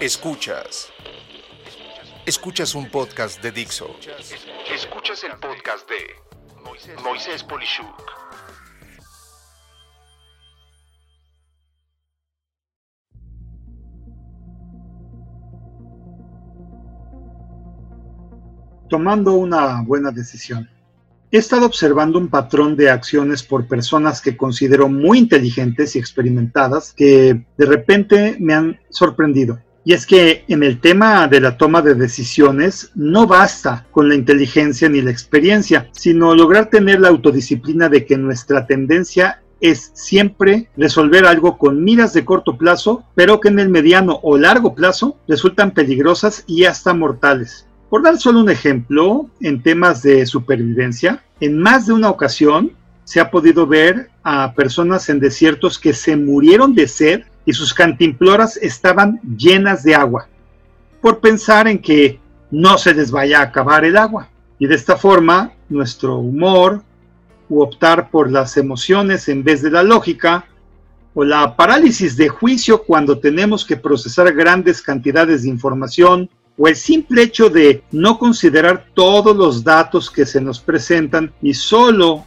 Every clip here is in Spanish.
Escuchas. Escuchas un podcast de Dixo. Escuchas el podcast de Moisés Polishuk. Tomando una buena decisión. He estado observando un patrón de acciones por personas que considero muy inteligentes y experimentadas que de repente me han sorprendido. Y es que en el tema de la toma de decisiones no basta con la inteligencia ni la experiencia, sino lograr tener la autodisciplina de que nuestra tendencia es siempre resolver algo con miras de corto plazo, pero que en el mediano o largo plazo resultan peligrosas y hasta mortales. Por dar solo un ejemplo, en temas de supervivencia, en más de una ocasión se ha podido ver a personas en desiertos que se murieron de sed y sus cantimploras estaban llenas de agua, por pensar en que no se les vaya a acabar el agua. Y de esta forma, nuestro humor, u optar por las emociones en vez de la lógica, o la parálisis de juicio cuando tenemos que procesar grandes cantidades de información o el simple hecho de no considerar todos los datos que se nos presentan y solo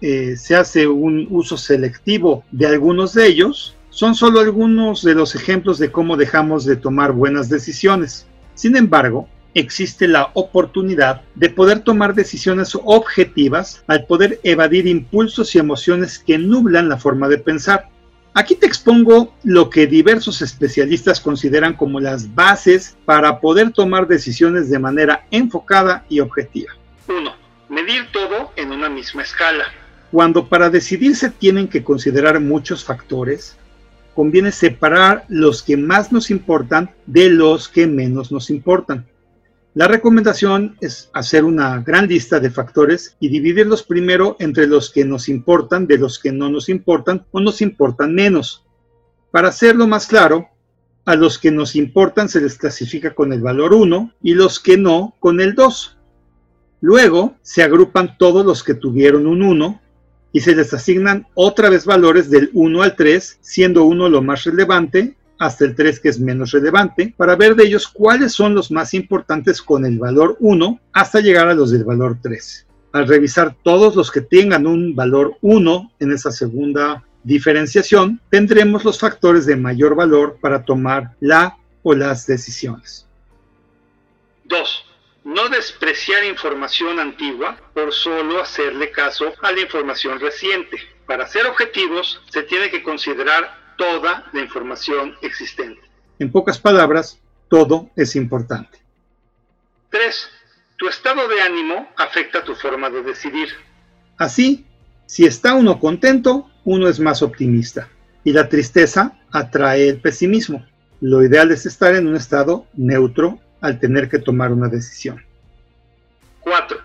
eh, se hace un uso selectivo de algunos de ellos, son solo algunos de los ejemplos de cómo dejamos de tomar buenas decisiones. Sin embargo, existe la oportunidad de poder tomar decisiones objetivas al poder evadir impulsos y emociones que nublan la forma de pensar. Aquí te expongo lo que diversos especialistas consideran como las bases para poder tomar decisiones de manera enfocada y objetiva. 1. Medir todo en una misma escala. Cuando para decidir se tienen que considerar muchos factores, conviene separar los que más nos importan de los que menos nos importan. La recomendación es hacer una gran lista de factores y dividirlos primero entre los que nos importan de los que no nos importan o nos importan menos. Para hacerlo más claro, a los que nos importan se les clasifica con el valor 1 y los que no con el 2. Luego se agrupan todos los que tuvieron un 1 y se les asignan otra vez valores del 1 al 3, siendo 1 lo más relevante hasta el 3 que es menos relevante, para ver de ellos cuáles son los más importantes con el valor 1 hasta llegar a los del valor 3. Al revisar todos los que tengan un valor 1 en esa segunda diferenciación, tendremos los factores de mayor valor para tomar la o las decisiones. 2. No despreciar información antigua por solo hacerle caso a la información reciente. Para ser objetivos, se tiene que considerar toda la información existente. En pocas palabras, todo es importante. 3. Tu estado de ánimo afecta tu forma de decidir. Así, si está uno contento, uno es más optimista y la tristeza atrae el pesimismo. Lo ideal es estar en un estado neutro al tener que tomar una decisión. 4.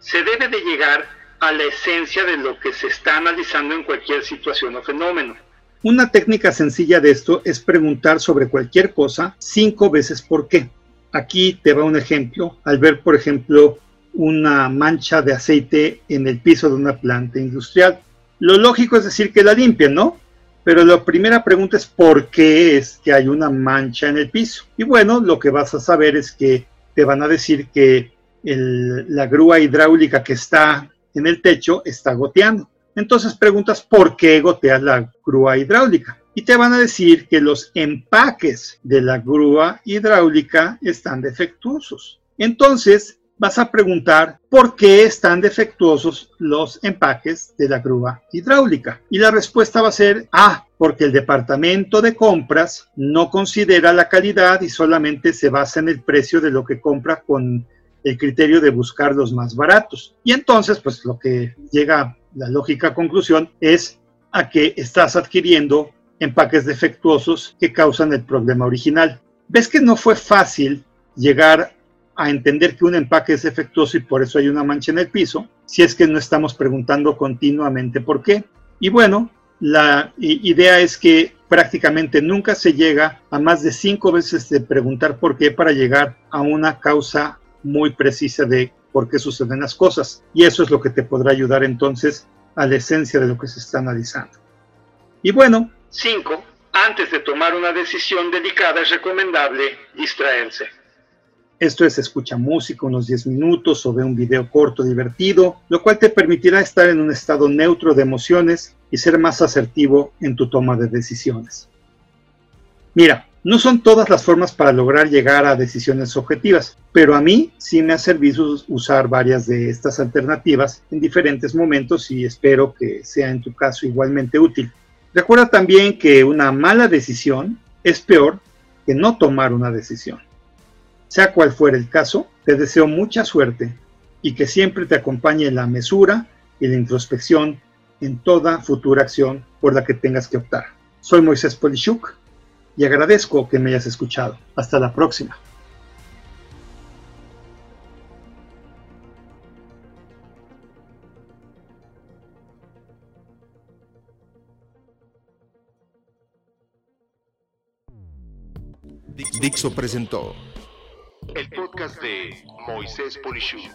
Se debe de llegar a la esencia de lo que se está analizando en cualquier situación o fenómeno. Una técnica sencilla de esto es preguntar sobre cualquier cosa cinco veces por qué. Aquí te va un ejemplo. Al ver, por ejemplo, una mancha de aceite en el piso de una planta industrial. Lo lógico es decir que la limpien, ¿no? Pero la primera pregunta es por qué es que hay una mancha en el piso. Y bueno, lo que vas a saber es que te van a decir que la grúa hidráulica que está en el techo está goteando. Entonces preguntas por qué gotea la grúa hidráulica. Y te van a decir que los empaques de la grúa hidráulica están defectuosos. Entonces vas a preguntar por qué están defectuosos los empaques de la grúa hidráulica. Y la respuesta va a ser, ah, porque el departamento de compras no considera la calidad y solamente se basa en el precio de lo que compra con el criterio de buscar los más baratos. Y entonces, pues lo que llega la lógica conclusión es a que estás adquiriendo empaques defectuosos que causan el problema original. ¿Ves que no fue fácil llegar a entender que un empaque es defectuoso y por eso hay una mancha en el piso, si es que no estamos preguntando continuamente por qué? Y bueno, la idea es que prácticamente nunca se llega a más de cinco veces de preguntar por qué para llegar a una causa muy precisa de por qué suceden las cosas. Y eso es lo que te podrá ayudar entonces a la esencia de lo que se está analizando. Y bueno, 5. Antes de tomar una decisión delicada es recomendable distraerse. Esto es escucha música unos 10 minutos o ve un video corto divertido, lo cual te permitirá estar en un estado neutro de emociones y ser más asertivo en tu toma de decisiones. Mira, no son todas las formas para lograr llegar a decisiones objetivas, pero a mí sí me ha servido usar varias de estas alternativas en diferentes momentos y espero que sea en tu caso igualmente útil. Recuerda también que una mala decisión es peor que no tomar una decisión. Sea cual fuera el caso, te deseo mucha suerte y que siempre te acompañe la mesura y la introspección en toda futura acción por la que tengas que optar. Soy Moisés Polishuk y agradezco que me hayas escuchado. Hasta la próxima. Dixo presentó el podcast de Moisés Polishuk.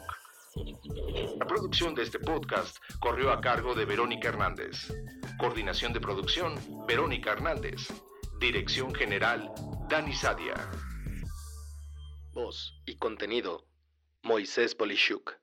La producción de este podcast corrió a cargo de Verónica Hernández. Coordinación de producción, Verónica Hernández. Dirección General, Dani Sadia. Voz y contenido, Moisés Polishuk.